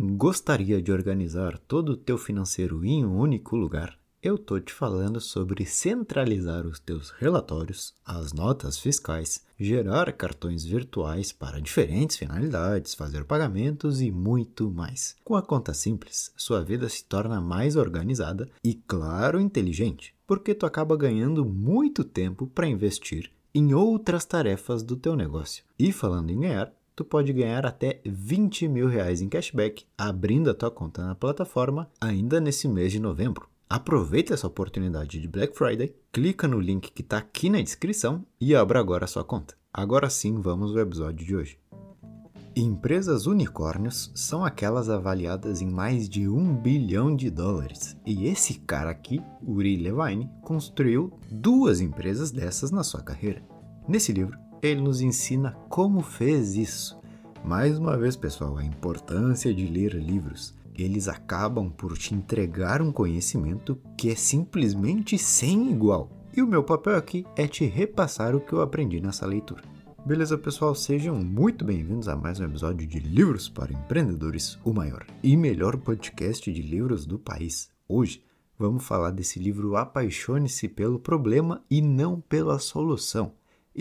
Gostaria de organizar todo o teu financeiro em um único lugar? Eu tô te falando sobre centralizar os teus relatórios, as notas fiscais, gerar cartões virtuais para diferentes finalidades, fazer pagamentos e muito mais. Com a conta simples, sua vida se torna mais organizada e, claro, inteligente, porque tu acaba ganhando muito tempo para investir em outras tarefas do teu negócio. E falando em ganhar, tu pode ganhar até 20 mil reais em cashback abrindo a tua conta na plataforma ainda nesse mês de novembro. Aproveita essa oportunidade de Black Friday, clica no link que está aqui na descrição e abra agora a sua conta. Agora sim, vamos ao episódio de hoje. Empresas unicórnios são aquelas avaliadas em mais de um bilhão de dólares. E esse cara aqui, Uri Levine, construiu duas empresas dessas na sua carreira. Nesse livro, ele nos ensina como fez isso. Mais uma vez, pessoal, a importância de ler livros. Eles acabam por te entregar um conhecimento que é simplesmente sem igual. E o meu papel aqui é te repassar o que eu aprendi nessa leitura. Beleza, pessoal? Sejam muito bem-vindos a mais um episódio de Livros para Empreendedores, o maior e melhor podcast de livros do país. Hoje vamos falar desse livro Apaixone-se pelo Problema e não pela Solução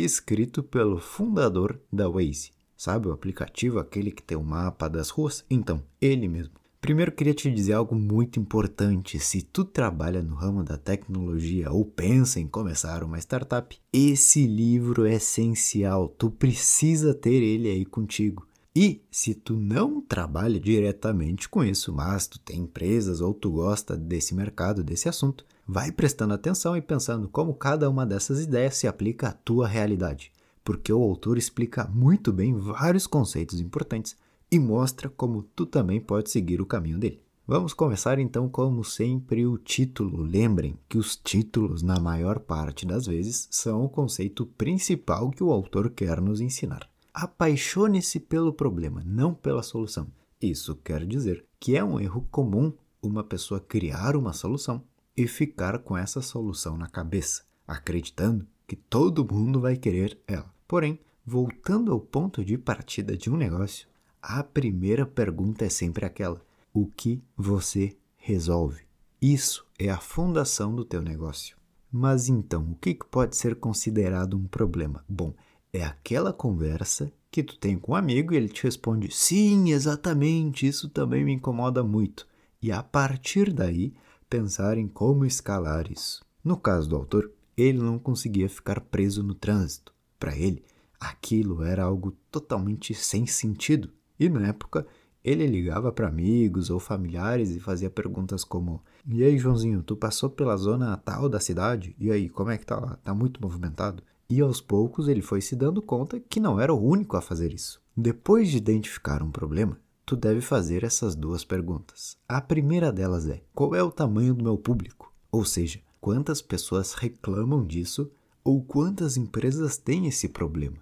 escrito pelo fundador da Waze. Sabe o aplicativo, aquele que tem o mapa das ruas? Então, ele mesmo. Primeiro queria te dizer algo muito importante. Se tu trabalha no ramo da tecnologia ou pensa em começar uma startup, esse livro é essencial. Tu precisa ter ele aí contigo. E se tu não trabalha diretamente com isso, mas tu tem empresas ou tu gosta desse mercado, desse assunto, vai prestando atenção e pensando como cada uma dessas ideias se aplica à tua realidade, porque o autor explica muito bem vários conceitos importantes e mostra como tu também pode seguir o caminho dele. Vamos começar então, como sempre, o título. Lembrem que os títulos, na maior parte das vezes, são o conceito principal que o autor quer nos ensinar. Apaixone-se pelo problema, não pela solução. Isso quer dizer que é um erro comum uma pessoa criar uma solução e ficar com essa solução na cabeça, acreditando que todo mundo vai querer ela. Porém, voltando ao ponto de partida de um negócio, a primeira pergunta é sempre aquela: o que você resolve? Isso é a fundação do teu negócio. Mas então, o que pode ser considerado um problema? Bom, é aquela conversa que tu tem com um amigo e ele te responde: sim, exatamente, isso também me incomoda muito. E a partir daí, pensar em como escalar isso. No caso do autor, ele não conseguia ficar preso no trânsito. Para ele, aquilo era algo totalmente sem sentido. E na época, ele ligava para amigos ou familiares e fazia perguntas como: E aí, Joãozinho, tu passou pela zona tal da cidade? E aí, como é que tá lá? Tá muito movimentado? E aos poucos ele foi se dando conta que não era o único a fazer isso. Depois de identificar um problema, tu deve fazer essas duas perguntas. A primeira delas é: qual é o tamanho do meu público? Ou seja, quantas pessoas reclamam disso ou quantas empresas têm esse problema?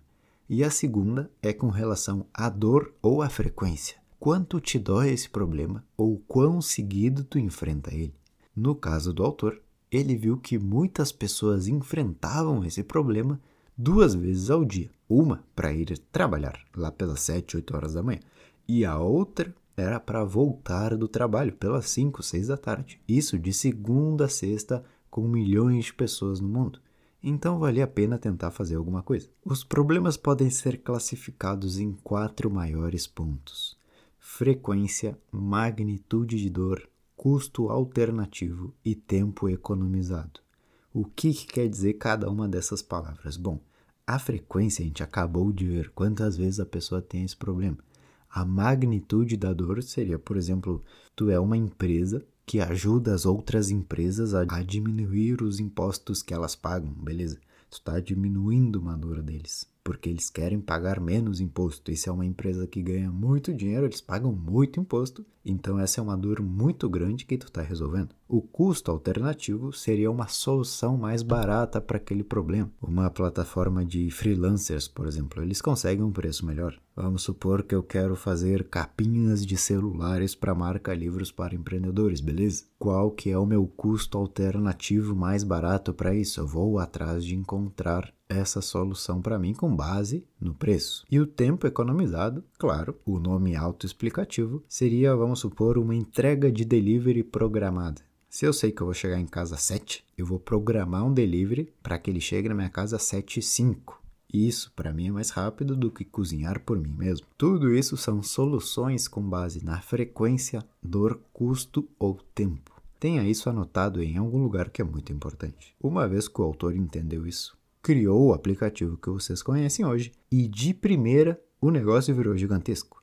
E a segunda é com relação à dor ou à frequência. Quanto te dói esse problema ou quão seguido tu enfrenta ele? No caso do autor, ele viu que muitas pessoas enfrentavam esse problema duas vezes ao dia. Uma para ir trabalhar lá pelas 7, 8 horas da manhã, e a outra era para voltar do trabalho pelas 5, 6 da tarde. Isso de segunda a sexta, com milhões de pessoas no mundo. Então valia a pena tentar fazer alguma coisa. Os problemas podem ser classificados em quatro maiores pontos: frequência, magnitude de dor, custo alternativo e tempo economizado. O que, que quer dizer cada uma dessas palavras? Bom, a frequência a gente acabou de ver quantas vezes a pessoa tem esse problema. A magnitude da dor seria, por exemplo, tu é uma empresa que ajuda as outras empresas a, a diminuir os impostos que elas pagam, beleza? Tu está diminuindo uma dor deles porque eles querem pagar menos imposto. E se é uma empresa que ganha muito dinheiro, eles pagam muito imposto. Então essa é uma dor muito grande que tu está resolvendo. O custo alternativo seria uma solução mais barata para aquele problema. Uma plataforma de freelancers, por exemplo, eles conseguem um preço melhor. Vamos supor que eu quero fazer capinhas de celulares para marca livros para empreendedores, beleza? Qual que é o meu custo alternativo mais barato para isso? Eu vou atrás de encontrar essa solução para mim com base no preço. E o tempo economizado, claro, o nome autoexplicativo, seria, vamos supor, uma entrega de delivery programada. Se eu sei que eu vou chegar em casa às 7, eu vou programar um delivery para que ele chegue na minha casa às 7 e 5. Isso, para mim, é mais rápido do que cozinhar por mim mesmo. Tudo isso são soluções com base na frequência, dor, custo ou tempo. Tenha isso anotado em algum lugar que é muito importante. Uma vez que o autor entendeu isso, criou o aplicativo que vocês conhecem hoje e de primeira o negócio virou gigantesco.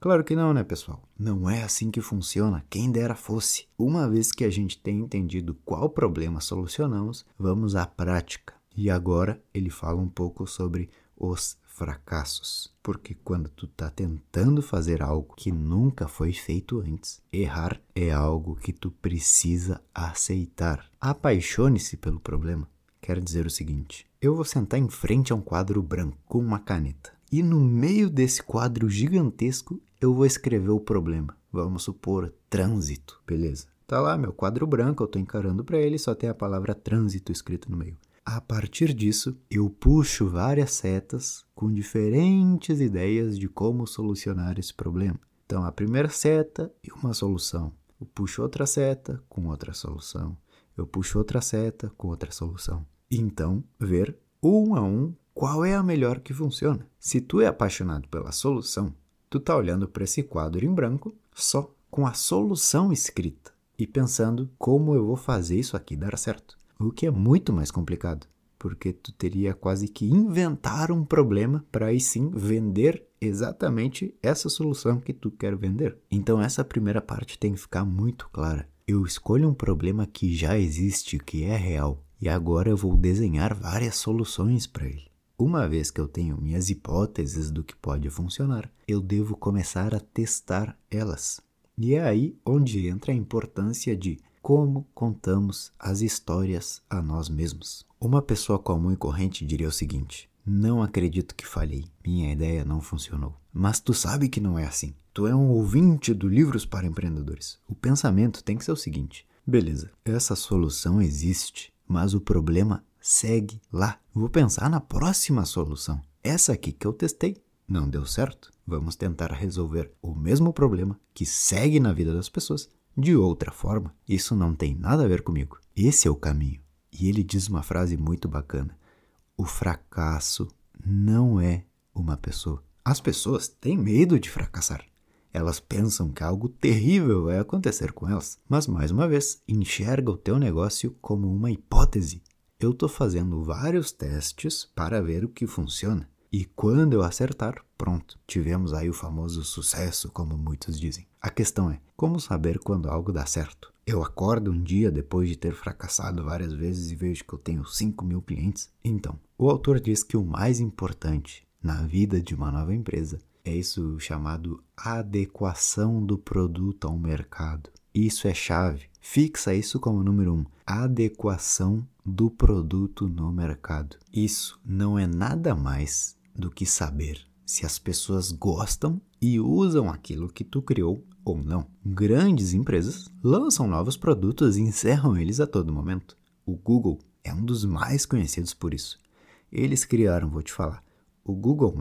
Claro que não, né, pessoal? Não é assim que funciona, quem dera fosse. Uma vez que a gente tem entendido qual problema solucionamos, vamos à prática. E agora ele fala um pouco sobre os fracassos. Porque quando tu tá tentando fazer algo que nunca foi feito antes, errar é algo que tu precisa aceitar. Apaixone-se pelo problema. Quer dizer o seguinte: eu vou sentar em frente a um quadro branco com uma caneta. E no meio desse quadro gigantesco, eu vou escrever o problema. Vamos supor trânsito. Beleza. Tá lá meu quadro branco, eu tô encarando para ele, só tem a palavra trânsito escrito no meio. A partir disso, eu puxo várias setas com diferentes ideias de como solucionar esse problema. Então, a primeira seta e uma solução. Eu puxo outra seta com outra solução. Eu puxo outra seta com outra solução. Então, ver um a um qual é a melhor que funciona. Se tu é apaixonado pela solução, tu tá olhando para esse quadro em branco só com a solução escrita e pensando como eu vou fazer isso aqui dar certo o que é muito mais complicado, porque tu teria quase que inventar um problema para aí sim vender exatamente essa solução que tu quer vender. Então essa primeira parte tem que ficar muito clara. Eu escolho um problema que já existe, que é real, e agora eu vou desenhar várias soluções para ele. Uma vez que eu tenho minhas hipóteses do que pode funcionar, eu devo começar a testar elas. E é aí onde entra a importância de como contamos as histórias a nós mesmos. Uma pessoa comum e corrente diria o seguinte: Não acredito que falhei, minha ideia não funcionou. Mas tu sabe que não é assim. Tu é um ouvinte do Livros para Empreendedores. O pensamento tem que ser o seguinte: beleza, essa solução existe, mas o problema segue lá. Vou pensar na próxima solução. Essa aqui que eu testei não deu certo. Vamos tentar resolver o mesmo problema que segue na vida das pessoas de outra forma, isso não tem nada a ver comigo. Esse é o caminho. E ele diz uma frase muito bacana: o fracasso não é uma pessoa. As pessoas têm medo de fracassar. Elas pensam que algo terrível vai acontecer com elas. Mas, mais uma vez, enxerga o teu negócio como uma hipótese. Eu estou fazendo vários testes para ver o que funciona. E quando eu acertar, pronto, tivemos aí o famoso sucesso, como muitos dizem. A questão é: como saber quando algo dá certo? Eu acordo um dia depois de ter fracassado várias vezes e vejo que eu tenho 5 mil clientes? Então, o autor diz que o mais importante na vida de uma nova empresa é isso chamado adequação do produto ao mercado. Isso é chave. Fixa isso como número um: adequação do produto no mercado. Isso não é nada mais do que saber se as pessoas gostam e usam aquilo que tu criou ou não. Grandes empresas lançam novos produtos e encerram eles a todo momento. O Google é um dos mais conhecidos por isso. Eles criaram, vou te falar, o Google+,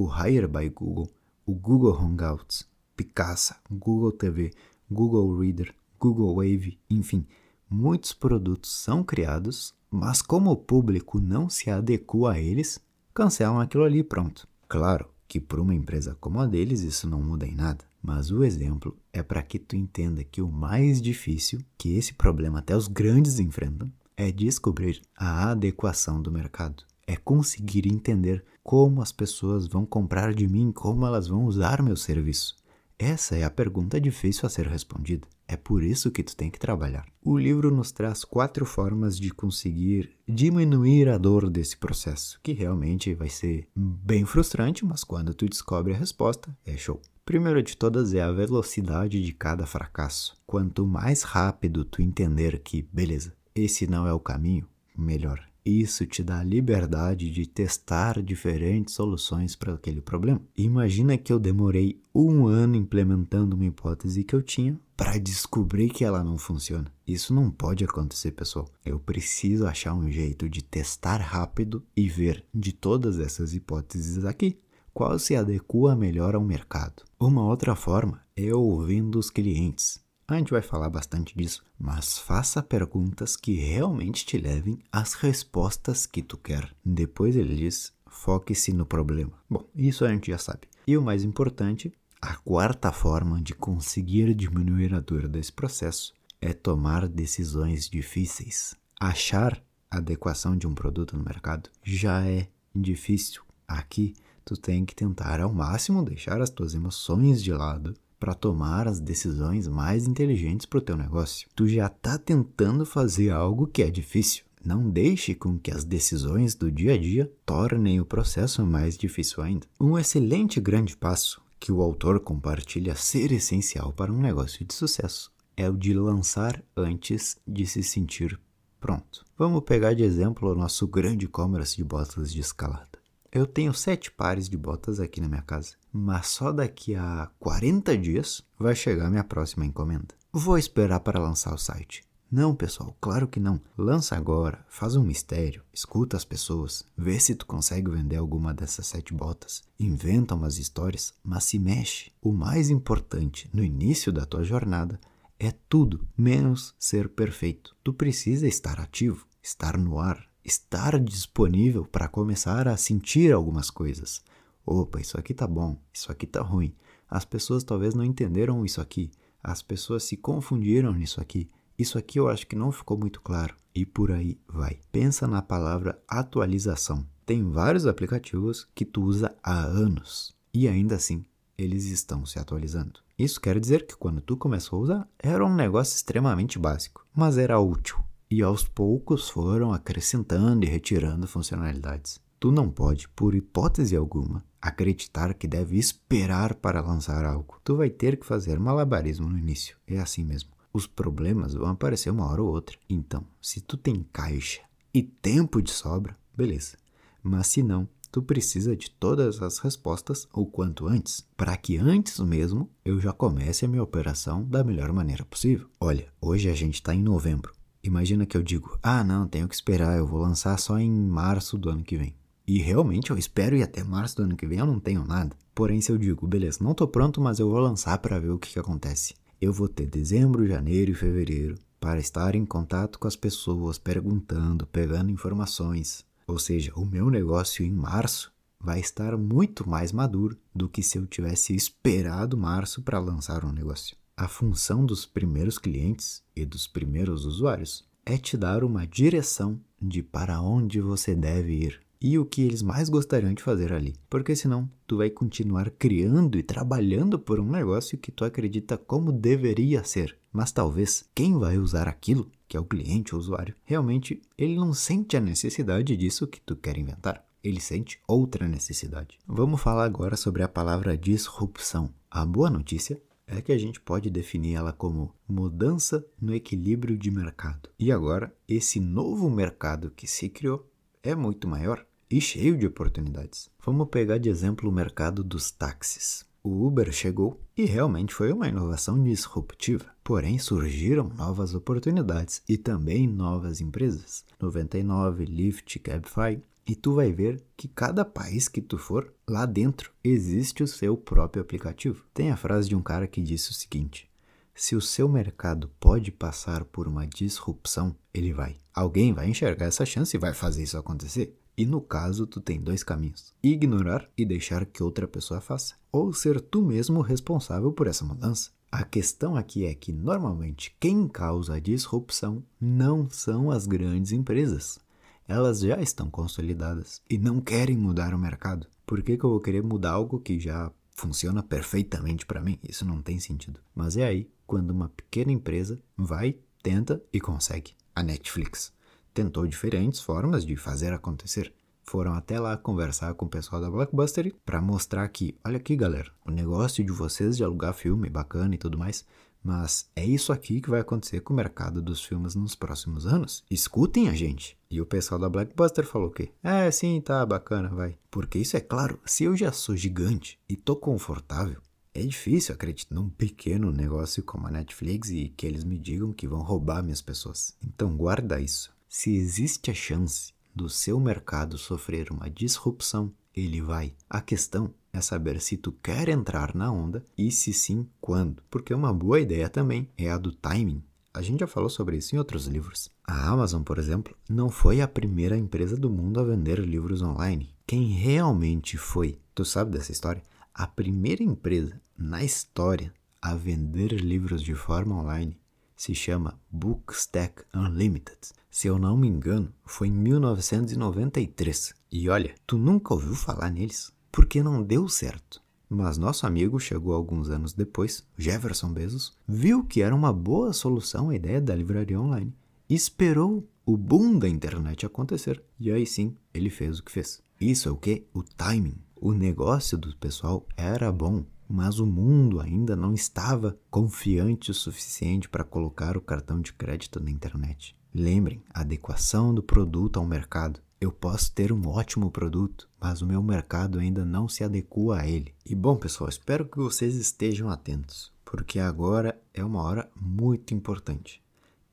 o Hire by Google, o Google Hangouts, Picasa, Google TV, Google Reader, Google Wave, enfim, muitos produtos são criados, mas como o público não se adequa a eles, cancelam aquilo ali pronto. Claro que para uma empresa como a deles isso não muda em nada. Mas o exemplo é para que tu entenda que o mais difícil que esse problema até os grandes enfrentam é descobrir a adequação do mercado. É conseguir entender como as pessoas vão comprar de mim, como elas vão usar meu serviço. Essa é a pergunta difícil a ser respondida. É por isso que tu tem que trabalhar. O livro nos traz quatro formas de conseguir diminuir a dor desse processo, que realmente vai ser bem frustrante, mas quando tu descobre a resposta, é show. Primeiro de todas é a velocidade de cada fracasso. Quanto mais rápido tu entender que, beleza, esse não é o caminho, melhor. Isso te dá a liberdade de testar diferentes soluções para aquele problema. Imagina que eu demorei um ano implementando uma hipótese que eu tinha para descobrir que ela não funciona. Isso não pode acontecer, pessoal. Eu preciso achar um jeito de testar rápido e ver de todas essas hipóteses aqui qual se adequa melhor ao mercado. Uma outra forma é ouvindo os clientes. A gente vai falar bastante disso, mas faça perguntas que realmente te levem às respostas que tu quer. Depois ele diz: foque-se no problema. Bom, isso a gente já sabe. E o mais importante, a quarta forma de conseguir diminuir a dor desse processo é tomar decisões difíceis. Achar a adequação de um produto no mercado já é difícil. Aqui tu tem que tentar ao máximo deixar as tuas emoções de lado para tomar as decisões mais inteligentes para o teu negócio. Tu já está tentando fazer algo que é difícil. Não deixe com que as decisões do dia a dia tornem o processo mais difícil ainda. Um excelente grande passo que o autor compartilha ser essencial para um negócio de sucesso é o de lançar antes de se sentir pronto. Vamos pegar de exemplo o nosso grande e-commerce de botas de escalada. Eu tenho sete pares de botas aqui na minha casa, mas só daqui a 40 dias vai chegar minha próxima encomenda. Vou esperar para lançar o site. Não, pessoal, claro que não. Lança agora, faz um mistério, escuta as pessoas, vê se tu consegue vender alguma dessas sete botas, inventa umas histórias, mas se mexe. O mais importante no início da tua jornada é tudo menos ser perfeito. Tu precisa estar ativo, estar no ar, estar disponível para começar a sentir algumas coisas. Opa, isso aqui tá bom, isso aqui tá ruim. As pessoas talvez não entenderam isso aqui. As pessoas se confundiram nisso aqui. Isso aqui eu acho que não ficou muito claro. E por aí vai. Pensa na palavra atualização. Tem vários aplicativos que tu usa há anos e ainda assim eles estão se atualizando. Isso quer dizer que quando tu começou a usar, era um negócio extremamente básico, mas era útil e aos poucos foram acrescentando e retirando funcionalidades. Tu não pode, por hipótese alguma, acreditar que deve esperar para lançar algo. Tu vai ter que fazer malabarismo no início. É assim mesmo. Os problemas vão aparecer uma hora ou outra. Então, se tu tem caixa e tempo de sobra, beleza. Mas se não, tu precisa de todas as respostas o quanto antes, para que antes mesmo eu já comece a minha operação da melhor maneira possível. Olha, hoje a gente está em novembro. Imagina que eu digo, ah, não, tenho que esperar, eu vou lançar só em março do ano que vem. E realmente eu espero ir até março do ano que vem, eu não tenho nada. Porém, se eu digo, beleza, não tô pronto, mas eu vou lançar para ver o que, que acontece. Eu vou ter dezembro, janeiro e fevereiro para estar em contato com as pessoas, perguntando, pegando informações. Ou seja, o meu negócio em março vai estar muito mais maduro do que se eu tivesse esperado março para lançar um negócio. A função dos primeiros clientes e dos primeiros usuários é te dar uma direção de para onde você deve ir e o que eles mais gostariam de fazer ali. Porque senão tu vai continuar criando e trabalhando por um negócio que tu acredita como deveria ser. Mas talvez quem vai usar aquilo, que é o cliente ou usuário, realmente ele não sente a necessidade disso que tu quer inventar. Ele sente outra necessidade. Vamos falar agora sobre a palavra disrupção. A boa notícia é que a gente pode definir ela como mudança no equilíbrio de mercado. E agora, esse novo mercado que se criou é muito maior e cheio de oportunidades. Vamos pegar de exemplo o mercado dos táxis. O Uber chegou e realmente foi uma inovação disruptiva. Porém, surgiram novas oportunidades e também novas empresas. 99, Lyft, Cabify e tu vai ver que cada país que tu for, lá dentro existe o seu próprio aplicativo. Tem a frase de um cara que disse o seguinte: se o seu mercado pode passar por uma disrupção, ele vai. Alguém vai enxergar essa chance e vai fazer isso acontecer. E no caso, tu tem dois caminhos: ignorar e deixar que outra pessoa faça, ou ser tu mesmo responsável por essa mudança. A questão aqui é que normalmente quem causa a disrupção não são as grandes empresas, elas já estão consolidadas e não querem mudar o mercado. Por que, que eu vou querer mudar algo que já funciona perfeitamente para mim? Isso não tem sentido. Mas é aí quando uma pequena empresa vai, tenta e consegue. A Netflix tentou diferentes formas de fazer acontecer. Foram até lá conversar com o pessoal da Blockbuster para mostrar que, olha aqui galera, o negócio de vocês de alugar filme bacana e tudo mais Mas é isso aqui que vai acontecer com o mercado dos filmes nos próximos anos. Escutem a gente. E o pessoal da Blackbuster falou o quê? É, sim, tá bacana, vai. Porque isso é claro, se eu já sou gigante e tô confortável, é difícil acreditar num pequeno negócio como a Netflix e que eles me digam que vão roubar minhas pessoas. Então guarda isso. Se existe a chance do seu mercado sofrer uma disrupção, ele vai. A questão é saber se tu quer entrar na onda e se sim, quando. Porque uma boa ideia também é a do timing. A gente já falou sobre isso em outros livros. A Amazon, por exemplo, não foi a primeira empresa do mundo a vender livros online. Quem realmente foi, tu sabe dessa história? A primeira empresa na história a vender livros de forma online se chama Bookstack Unlimited. Se eu não me engano, foi em 1993. E olha, tu nunca ouviu falar neles porque não deu certo. Mas nosso amigo chegou alguns anos depois, Jefferson Bezos, viu que era uma boa solução a ideia da livraria online esperou o boom da internet acontecer. E aí sim, ele fez o que fez. Isso é o que? O timing. O negócio do pessoal era bom, mas o mundo ainda não estava confiante o suficiente para colocar o cartão de crédito na internet. Lembrem, adequação do produto ao mercado. Eu posso ter um ótimo produto, mas o meu mercado ainda não se adequa a ele. E bom, pessoal, espero que vocês estejam atentos, porque agora é uma hora muito importante.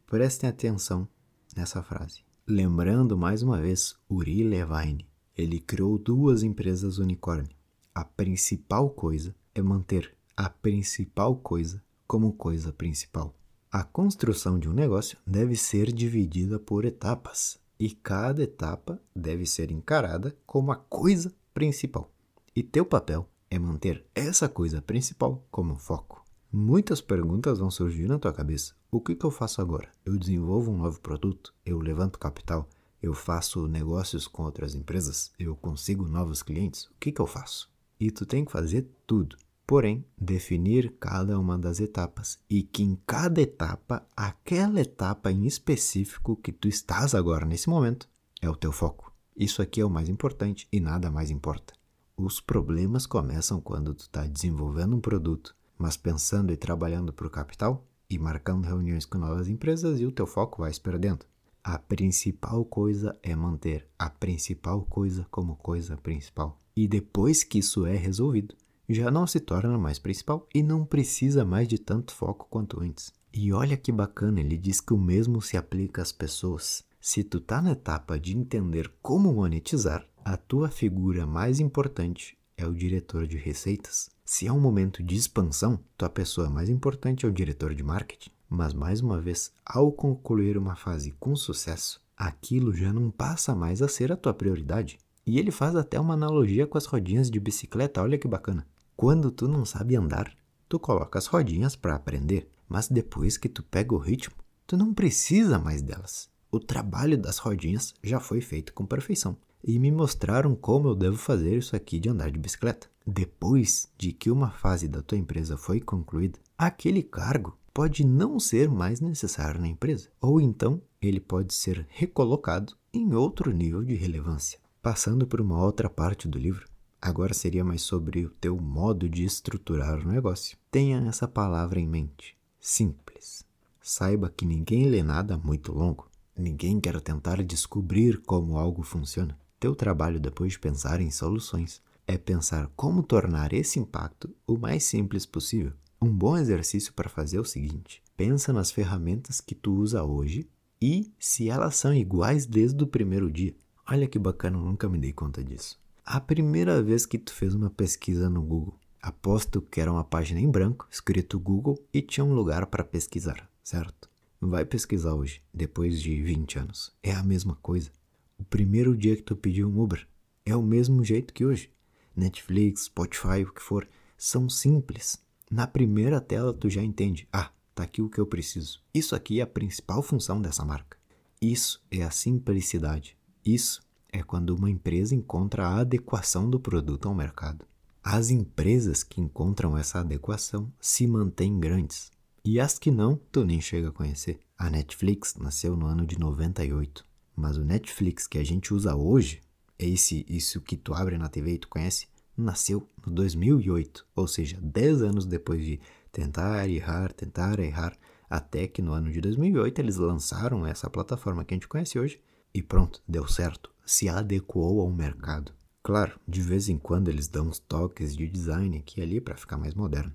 Prestem atenção nessa frase. Lembrando mais uma vez Uri Levine, ele criou duas empresas unicórnio. A principal coisa é manter a principal coisa como coisa principal. A construção de um negócio deve ser dividida por etapas e cada etapa deve ser encarada como a coisa principal. E teu papel é manter essa coisa principal como foco. Muitas perguntas vão surgir na tua cabeça. O que, que eu faço agora? Eu desenvolvo um novo produto? Eu levanto capital? Eu faço negócios com outras empresas? Eu consigo novos clientes? O que, que eu faço? E tu tem que fazer tudo. Porém, definir cada uma das etapas e que em cada etapa, aquela etapa em específico que tu estás agora nesse momento, é o teu foco. Isso aqui é o mais importante e nada mais importa. Os problemas começam quando tu está desenvolvendo um produto, mas pensando e trabalhando para o capital e marcando reuniões com novas empresas e o teu foco vai se perdendo. A principal coisa é manter a principal coisa como coisa principal. E depois que isso é resolvido, já não se torna mais principal e não precisa mais de tanto foco quanto antes. E olha que bacana, ele diz que o mesmo se aplica às pessoas. Se tu tá na etapa de entender como monetizar, a tua figura mais importante é o diretor de receitas. Se é um momento de expansão, tua pessoa mais importante é o diretor de marketing. Mas mais uma vez, ao concluir uma fase com sucesso, aquilo já não passa mais a ser a tua prioridade. E ele faz até uma analogia com as rodinhas de bicicleta, olha que bacana. Quando tu não sabe andar, tu coloca as rodinhas para aprender, mas depois que tu pega o ritmo, tu não precisa mais delas. O trabalho das rodinhas já foi feito com perfeição e me mostraram como eu devo fazer isso aqui de andar de bicicleta. Depois de que uma fase da tua empresa foi concluída, aquele cargo pode não ser mais necessário na empresa, ou então ele pode ser recolocado em outro nível de relevância. Passando por uma outra parte do livro, Agora seria mais sobre o teu modo de estruturar o negócio. Tenha essa palavra em mente. Simples. Saiba que ninguém lê nada muito longo. Ninguém quer tentar descobrir como algo funciona. Teu trabalho depois de pensar em soluções é pensar como tornar esse impacto o mais simples possível. Um bom exercício para fazer é o seguinte: pensa nas ferramentas que tu usa hoje e se elas são iguais desde o primeiro dia. Olha que bacana, eu nunca me dei conta disso. A primeira vez que tu fez uma pesquisa no Google, aposto que era uma página em branco, escrito Google e tinha um lugar para pesquisar, certo? Vai pesquisar hoje, depois de 20 anos. É a mesma coisa. O primeiro dia que tu pediu um Uber é o mesmo jeito que hoje. Netflix, Spotify, o que for, são simples. Na primeira tela tu já entende. Ah, tá aqui o que eu preciso. Isso aqui é a principal função dessa marca. Isso é a simplicidade. Isso é quando uma empresa encontra a adequação do produto ao mercado. As empresas que encontram essa adequação se mantêm grandes. E as que não, tu nem chega a conhecer. A Netflix nasceu no ano de 98, mas o Netflix que a gente usa hoje, esse isso que tu abre na TV e tu conhece, nasceu no 2008, ou seja, 10 anos depois de tentar errar, tentar errar, até que no ano de 2008 eles lançaram essa plataforma que a gente conhece hoje e pronto, deu certo, se adequou ao mercado. Claro, de vez em quando eles dão uns toques de design aqui e ali para ficar mais moderno.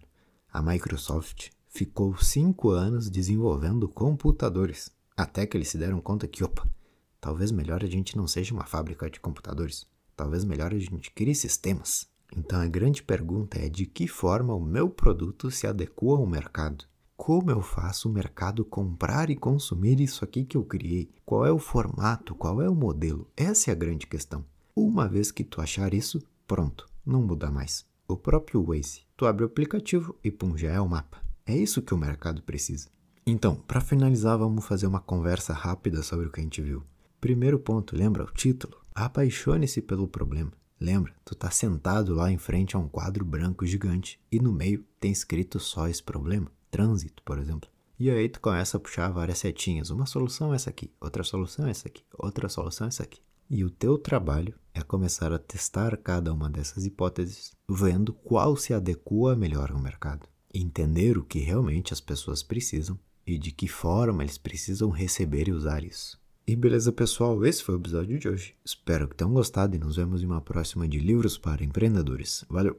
A Microsoft ficou cinco anos desenvolvendo computadores, até que eles se deram conta que, opa, talvez melhor a gente não seja uma fábrica de computadores, talvez melhor a gente crie sistemas. Então a grande pergunta é de que forma o meu produto se adequa ao mercado? Como eu faço o mercado comprar e consumir isso aqui que eu criei? Qual é o formato? Qual é o modelo? Essa é a grande questão. Uma vez que tu achar isso, pronto, não muda mais. O próprio Waze, tu abre o aplicativo e pum, já é o mapa. É isso que o mercado precisa. Então, para finalizar, vamos fazer uma conversa rápida sobre o que a gente viu. Primeiro ponto, lembra o título? Apaixone-se pelo problema. Lembra, tu tá sentado lá em frente a um quadro branco gigante e no meio tem escrito só esse problema, trânsito, por exemplo. E aí tu começa a puxar várias setinhas. Uma solução é essa aqui, outra solução é essa aqui, outra solução é essa aqui. E o teu trabalho é começar a testar cada uma dessas hipóteses, vendo qual se adequa melhor ao mercado. Entender o que realmente as pessoas precisam e de que forma eles precisam receber e usar isso. E beleza, pessoal, esse foi o episódio de hoje. Espero que tenham gostado e nos vemos em uma próxima de Livros para Empreendedores. Valeu!